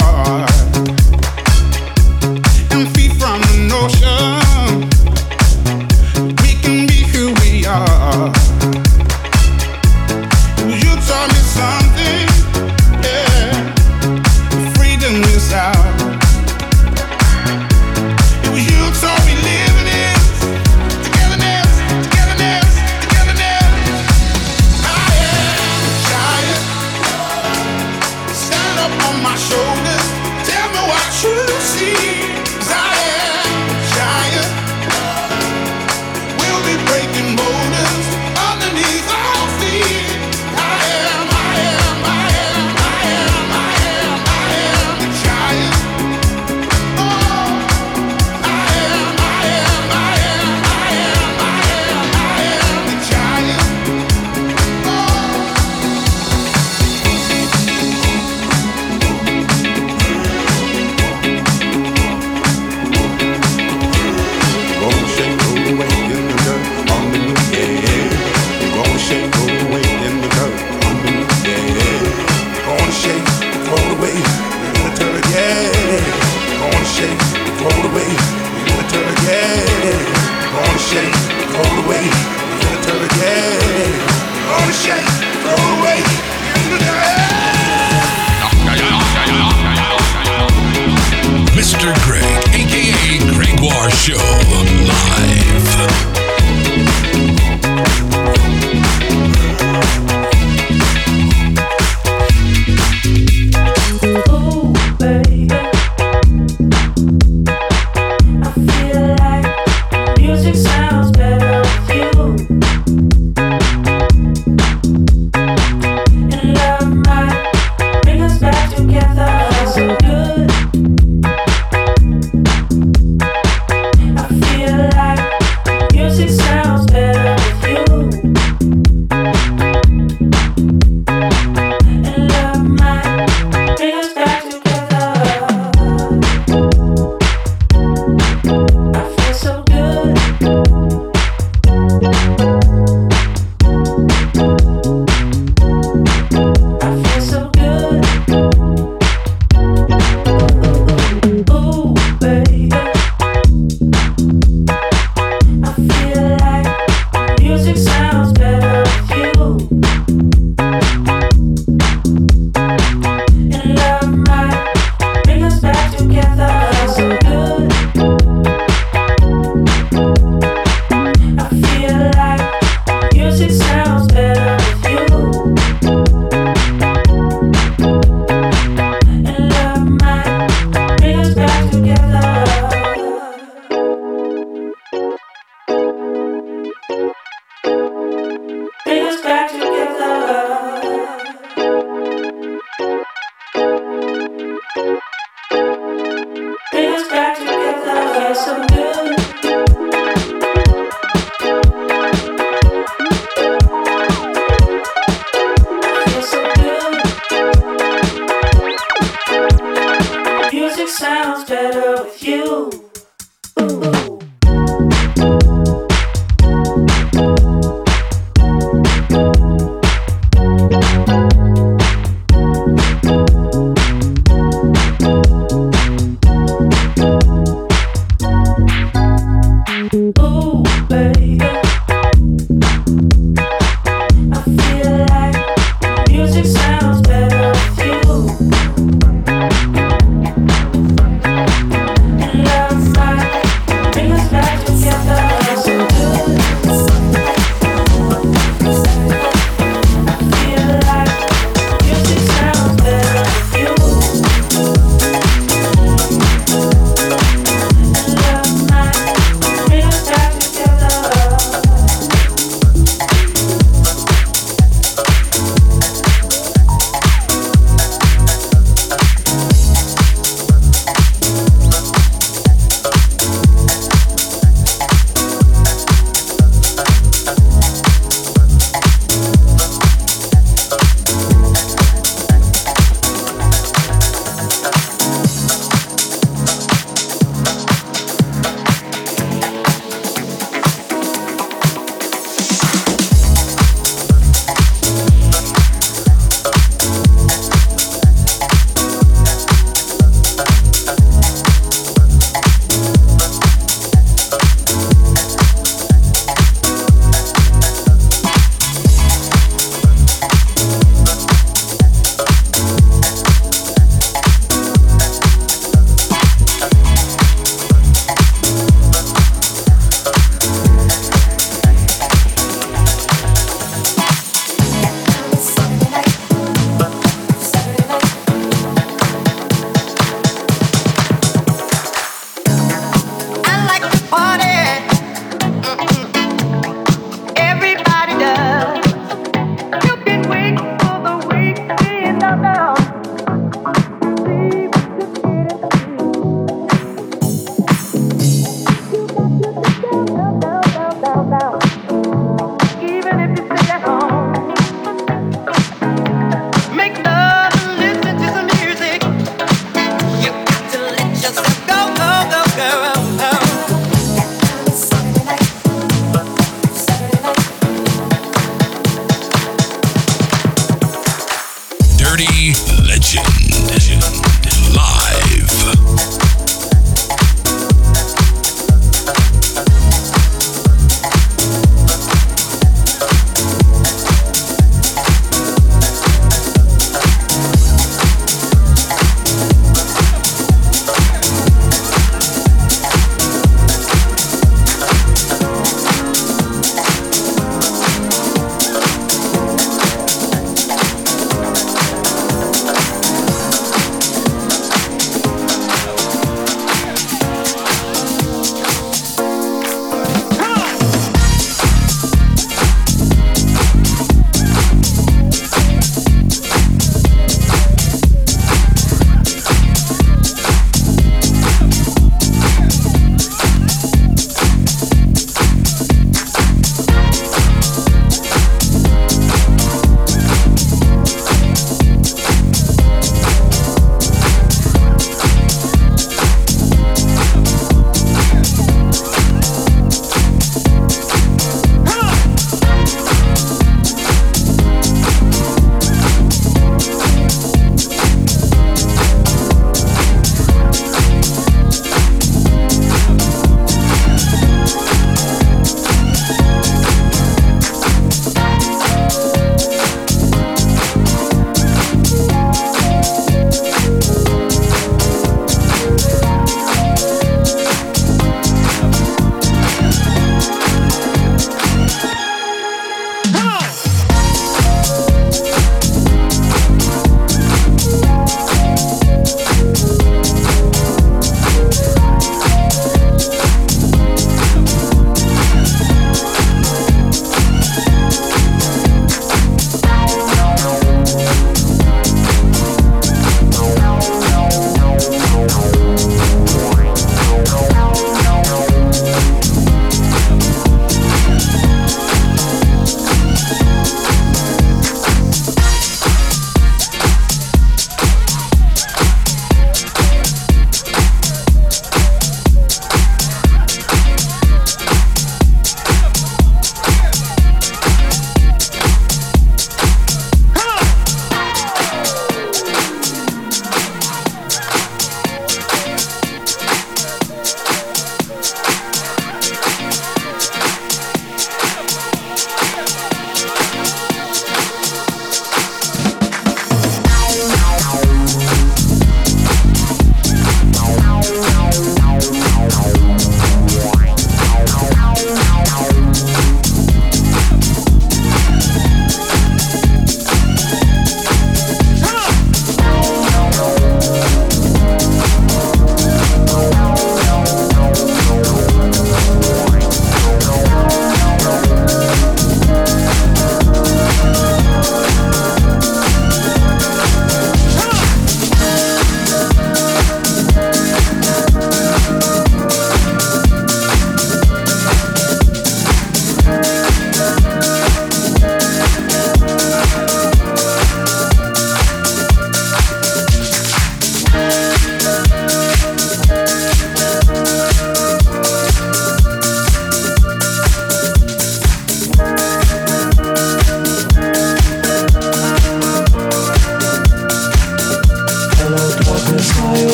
heart.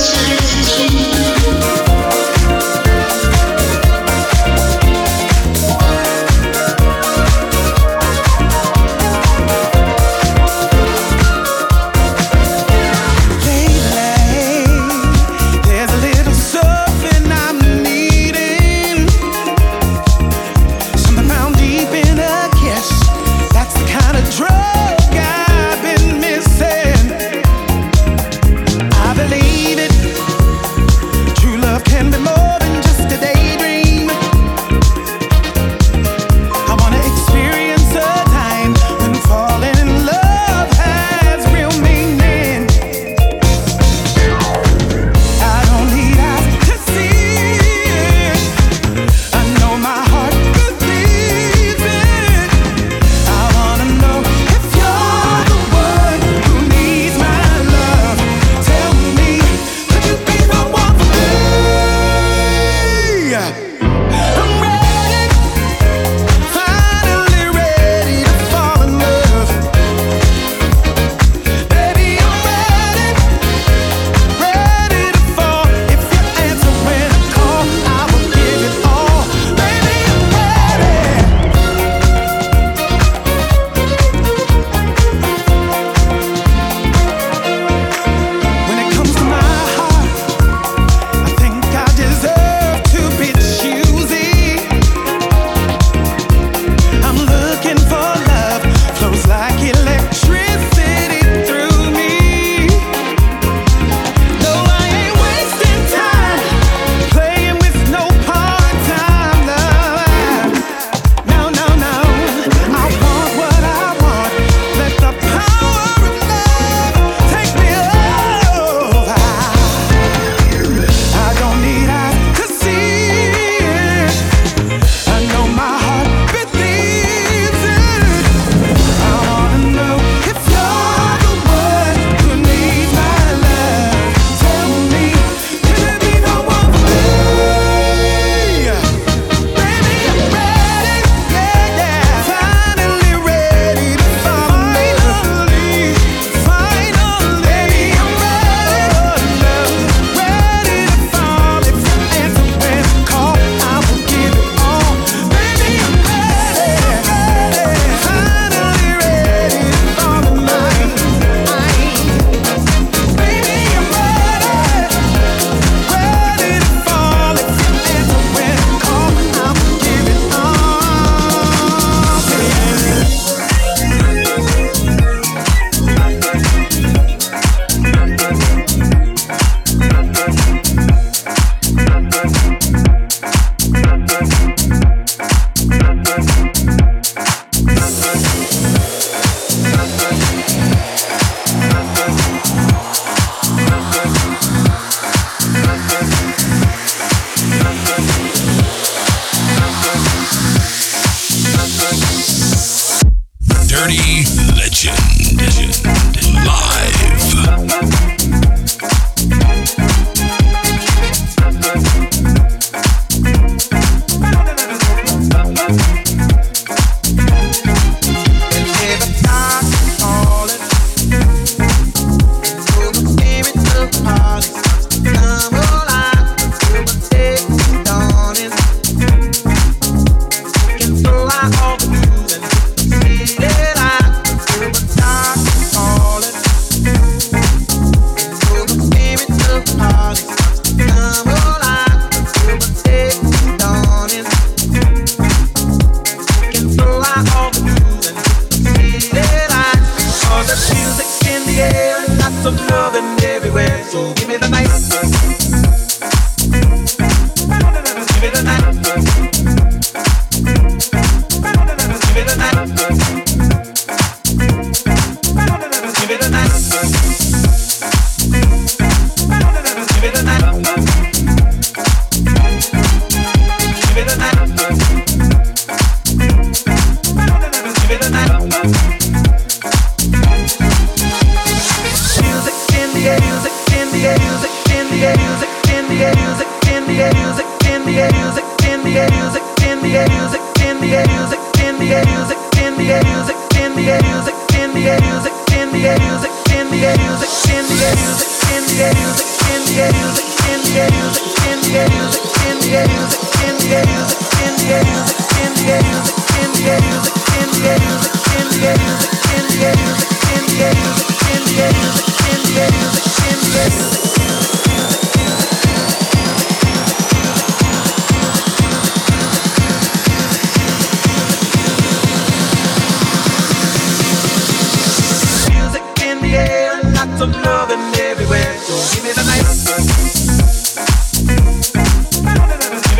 études.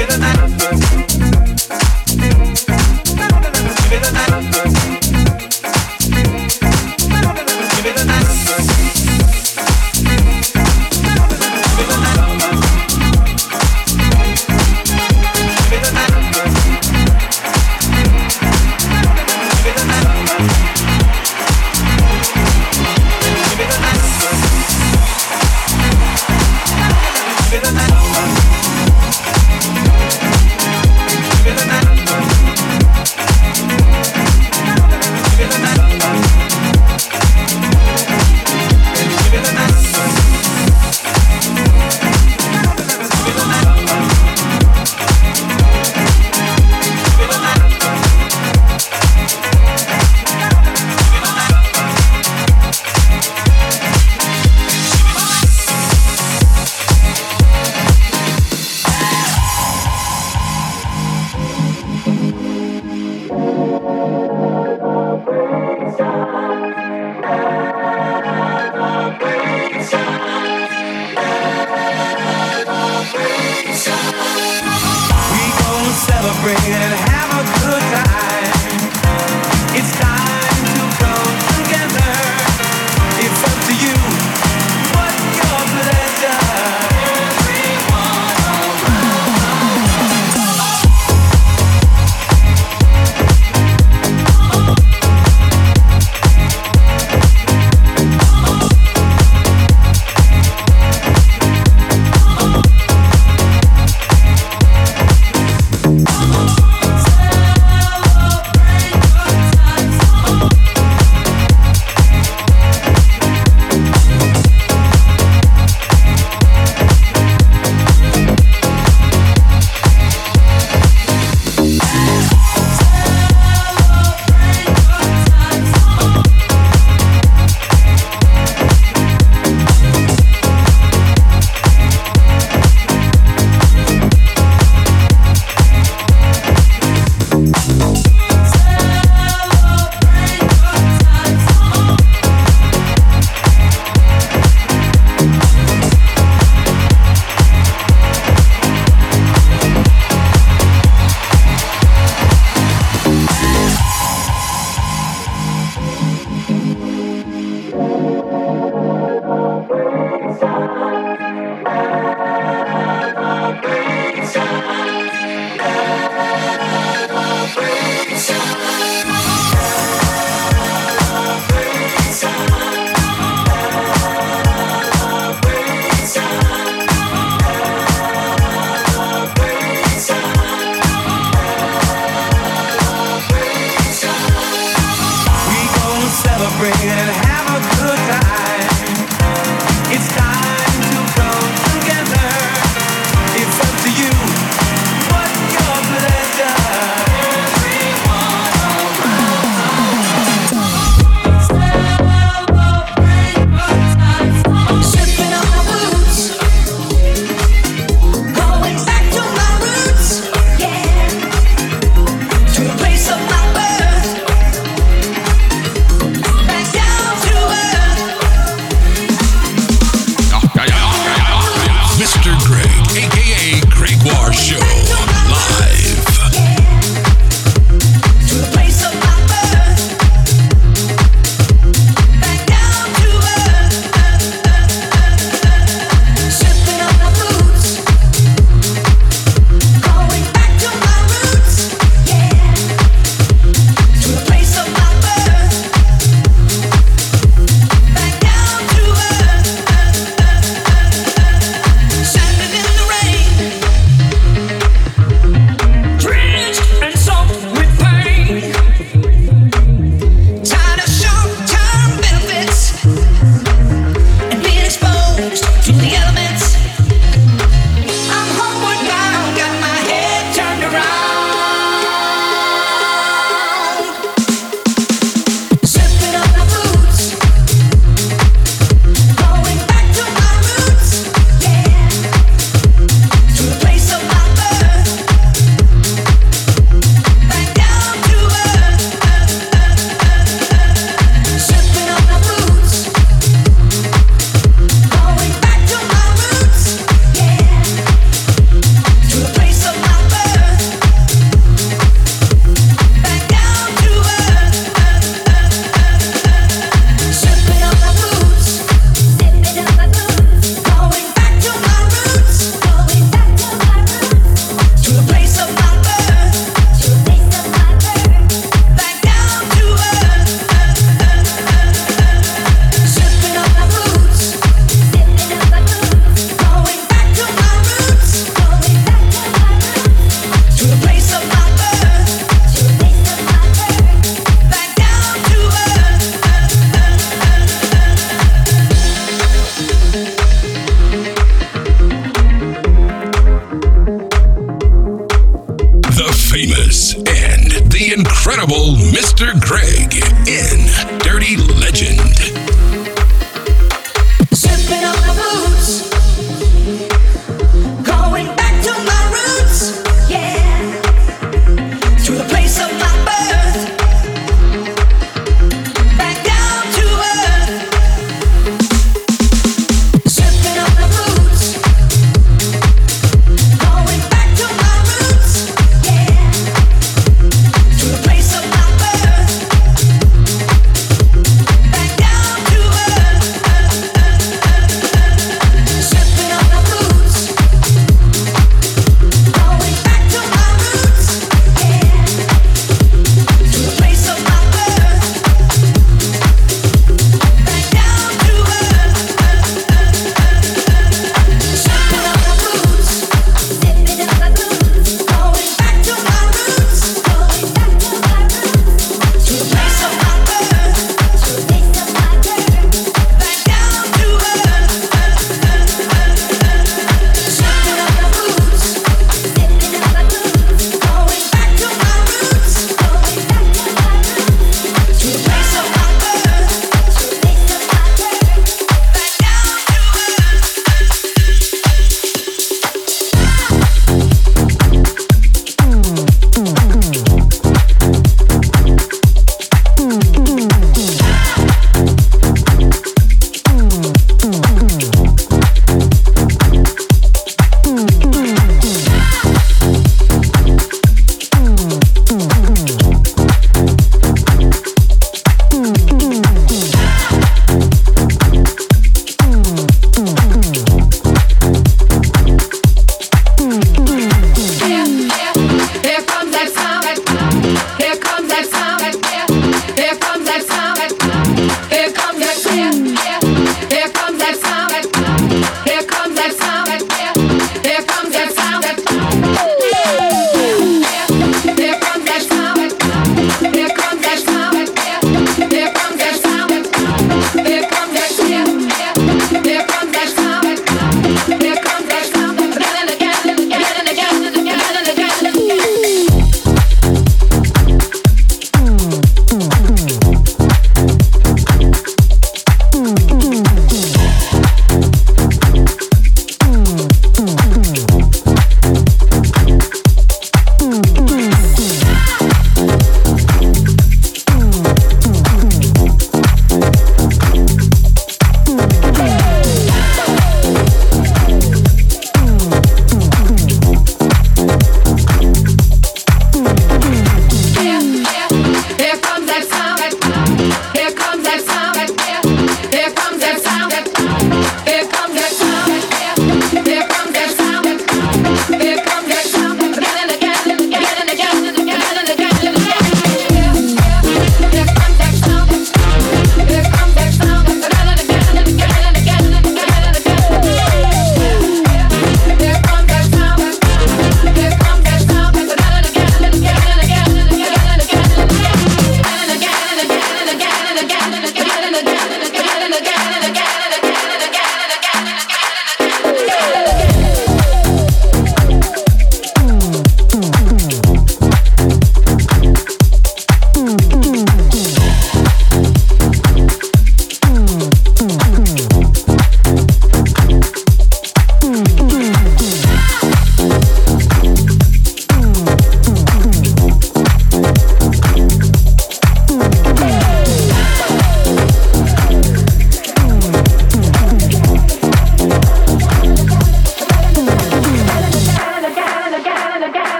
rhythm that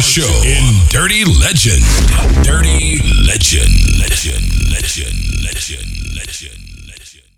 Show in Dirty Legend. Dirty Legend.